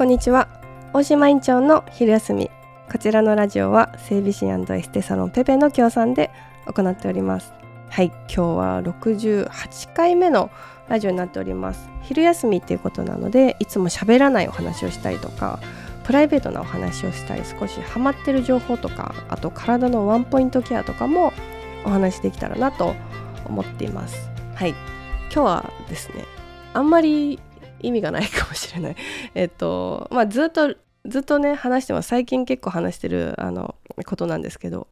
こんにちは。大島院長の昼休み。こちらのラジオは整備士エステサロンペペの協賛で行っております。はい今日は68回目のラジオになっております。昼休みっていうことなのでいつも喋らないお話をしたりとかプライベートなお話をしたり少しハマってる情報とかあと体のワンポイントケアとかもお話できたらなと思っています。はい今日はですねあんまり意味がないかもしれない。えっとまあずっとずっとね話してます。最近結構話してるあのことなんですけど。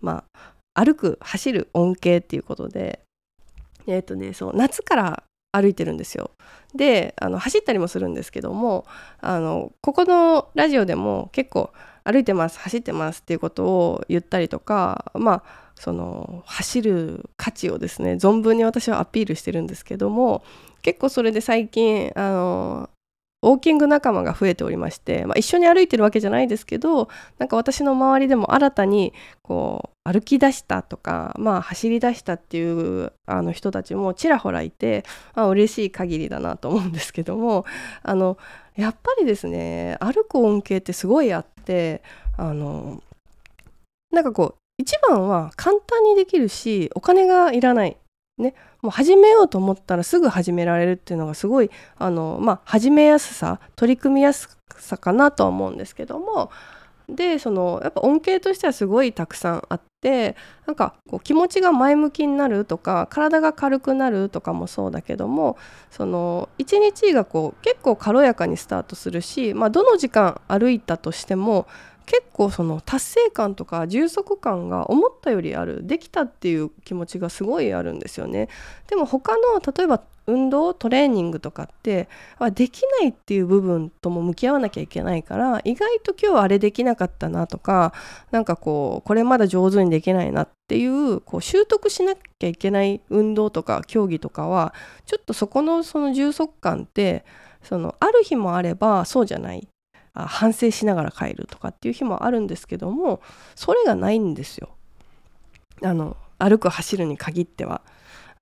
まあ歩く走る恩恵っていうことで。えっとねそう夏から歩いてるんですよ。であの走ったりもするんですけどもあのここのラジオでも結構歩いてます走ってますっていうことを言ったりとかまあその走る価値をですね存分に私はアピールしてるんですけども結構それで最近あのウォーキング仲間が増えておりまして、まあ、一緒に歩いてるわけじゃないですけどなんか私の周りでも新たにこう歩き出したとか、まあ、走り出したっていうあの人たちもちらほらいて、まあ、嬉しい限りだなと思うんですけどもあのやっぱりですね歩く恩恵ってすごいあってあのなんかこう一番は簡単にできるしお金がいらない。ね、もう始めようと思ったらすぐ始められるっていうのがすごいあの、まあ、始めやすさ取り組みやすさかなとは思うんですけどもでそのやっぱ恩恵としてはすごいたくさんあってなんかこう気持ちが前向きになるとか体が軽くなるとかもそうだけどもその一日がこう結構軽やかにスタートするし、まあ、どの時間歩いたとしても結構その達成感とか充足感が思ったよりあるできたっていう気持ちがすごいあるんですよね。でも他の例えば運動トレーニングとかってできないっていう部分とも向き合わなきゃいけないから意外と今日あれできなかったなとかなんかこうこれまだ上手にできないなっていうこう習得しなきゃいけない運動とか競技とかはちょっとそこのその充足感ってそのある日もあればそうじゃない。反省しながら帰るとかっていう日もあるんですけどもそれがないんですよあの歩く走るに限っては。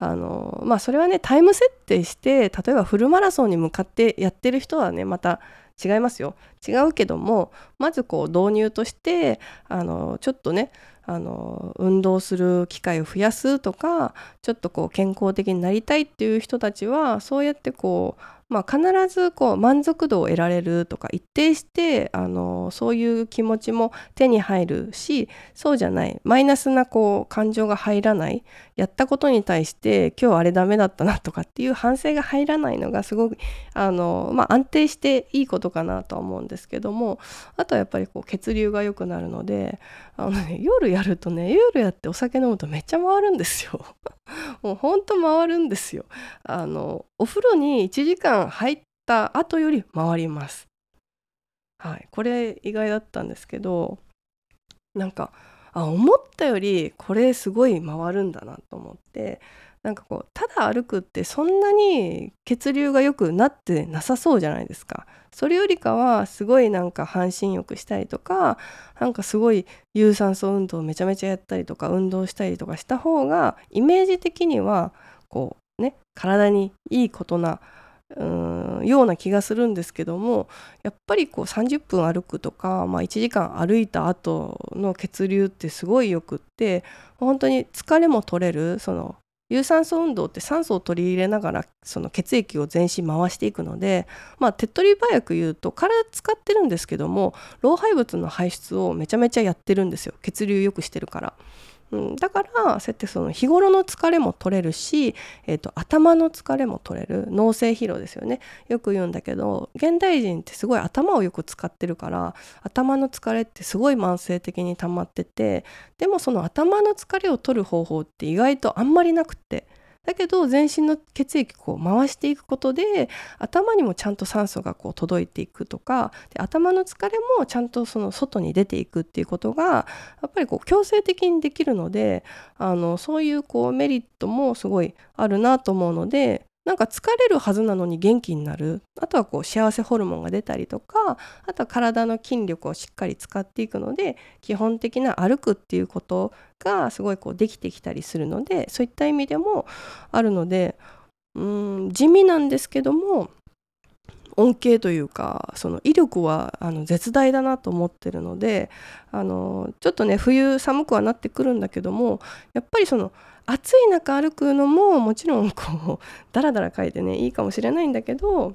あのまあそれはねタイム設定して例えばフルマラソンに向かってやってる人はねまた違いますよ違うけどもまずこう導入としてあのちょっとねあの運動する機会を増やすとかちょっとこう健康的になりたいっていう人たちはそうやってこうまあ、必ずこう満足度を得られるとか一定してあのそういう気持ちも手に入るしそうじゃないマイナスなこう感情が入らないやったことに対して今日あれダメだったなとかっていう反省が入らないのがすごくあの、まあ、安定していいことかなとは思うんですけどもあとはやっぱりこう血流が良くなるのであの、ね、夜やるとね夜やってお酒飲むとめっちゃ回るんですよ。もうほんと回るんですよ。あのお風呂に1時間入った後より回ります。はい、これ意外だったんですけどなんかあ思ったよりこれすごい回るんだなと思ってなんかこうただ歩くってそんなに血流が良くなってなさそうじゃないですか。それよりかはすごいなんか半身浴したりとかなんかすごい有酸素運動めちゃめちゃやったりとか運動したりとかした方がイメージ的にはこうね体にいいことなうんような気がするんですけどもやっぱりこう30分歩くとか、まあ、1時間歩いた後の血流ってすごいよくって本当に疲れも取れるその有酸素運動って酸素を取り入れながらその血液を全身回していくので、まあ、手っ取り早く言うと体使ってるんですけども老廃物の排出をめちゃめちゃやってるんですよ血流良くしてるから。うん、だからそうやってその日頃の疲れも取れるし、えーと、頭の疲れも取れる脳性疲労ですよねよく言うんだけど現代人ってすごい頭をよく使ってるから頭の疲れってすごい慢性的に溜まっててでもその頭の疲れを取る方法って意外とあんまりなくって。だけど全身の血液こう回していくことで頭にもちゃんと酸素がこう届いていくとかで頭の疲れもちゃんとその外に出ていくっていうことがやっぱりこう強制的にできるのであのそういうこうメリットもすごいあるなと思うのでなんか疲れるはずなのに元気になる。あとはこう幸せホルモンが出たりとかあとは体の筋力をしっかり使っていくので基本的な歩くっていうことがすごいこうできてきたりするのでそういった意味でもあるのでうん地味なんですけども恩恵というかその威力はあの絶大だなと思ってるのであのちょっとね冬寒くはなってくるんだけどもやっぱりその暑い中歩くのももちろんこう ダラダラ書いてねいいかもしれないんだけど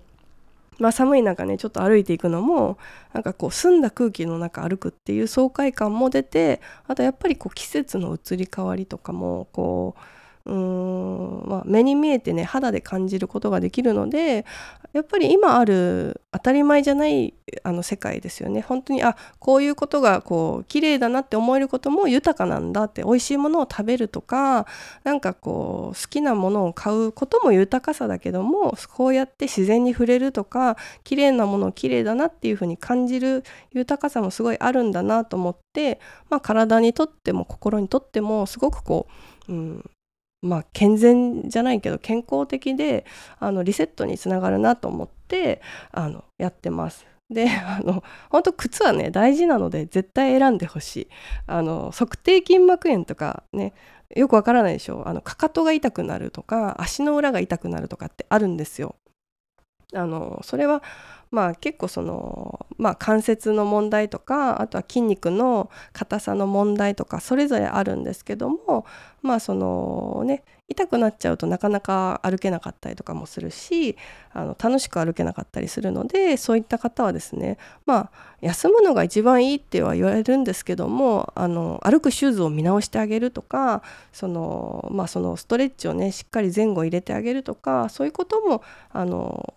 まあ、寒い中ねちょっと歩いていくのもなんかこう澄んだ空気の中歩くっていう爽快感も出てあとやっぱりこう季節の移り変わりとかもこううーん、まあ、目に見えてね肌で感じることができるのでやっぱり今ある当たり前じゃないあの世界ですよね。本当にあこういうことがこう綺麗だなって思えることも豊かなんだって美味しいものを食べるとかなんかこう好きなものを買うことも豊かさだけどもこうやって自然に触れるとか綺麗なものを綺麗だなっていうふうに感じる豊かさもすごいあるんだなと思って、まあ、体にとっても心にとってもすごくこう、うん、まあ、健全じゃないけど健康的であのリセットにつながるなと思ってあのやってます。で あの本当靴はね大事なので絶対選んでほしい。あの測定筋膜炎とかねよくわからないでしょ。あのかかとが痛くなるとか足の裏が痛くなるとかってあるんですよ。あのそれはまあ結構その、まあ、関節の問題とかあとは筋肉の硬さの問題とかそれぞれあるんですけどもまあそのね痛くなっちゃうとなかなか歩けなかったりとかもするしあの楽しく歩けなかったりするのでそういった方はですねまあ休むのが一番いいっては言われるんですけどもあの歩くシューズを見直してあげるとかその,、まあ、そのストレッチをねしっかり前後入れてあげるとかそういうこともあの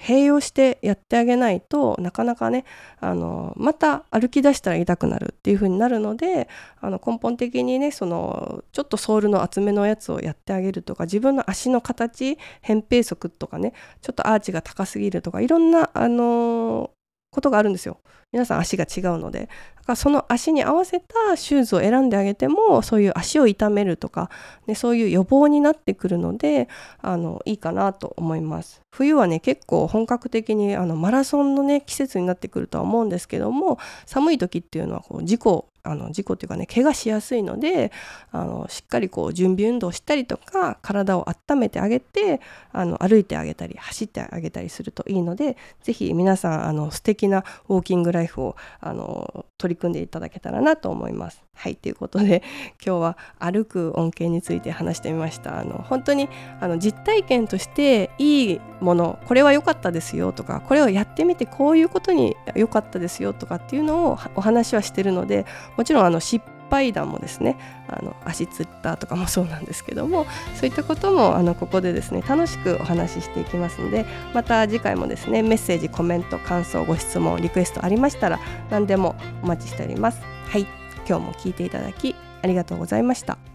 併用してやってあげないとなかなかねあのまた歩き出したら痛くなるっていう風になるのであの根本的にねそのちょっとソールの厚めのやつをやってあげるとか自分の足の形扁平足とかねちょっとアーチが高すぎるとかいろんなあのことがあるんですよ。皆さん足が違うので。だからその足に合わせたシューズを選んであげてもそういう足を痛めるとか、ね、そういう予防になってくるのであのいいかなと思います。冬はね結構本格的にあのマラソンのね季節になってくるとは思うんですけども寒い時っていうのはこう事故あの事故っていうかね怪我しやすいのであのしっかりこう準備運動したりとか体を温めてあげてあの歩いてあげたり走ってあげたりするといいので是非皆さんあの素敵なウォーキングライライフをあの取り組んでいただけたらなと思います。はいということで 今日は歩く恩恵について話してみました。あの本当にあの実体験としていいものこれは良かったですよとかこれをやってみてこういうことに良かったですよとかっていうのをお話はしてるのでもちろんあの失敗談もですねあの足つったとかもそうなんですけどもそういったこともあのここでですね楽しくお話ししていきますのでまた次回もですねメッセージコメント感想ご質問リクエストありましたら何でもお待ちしております。はい。今日も聞いていただきありがとうございました。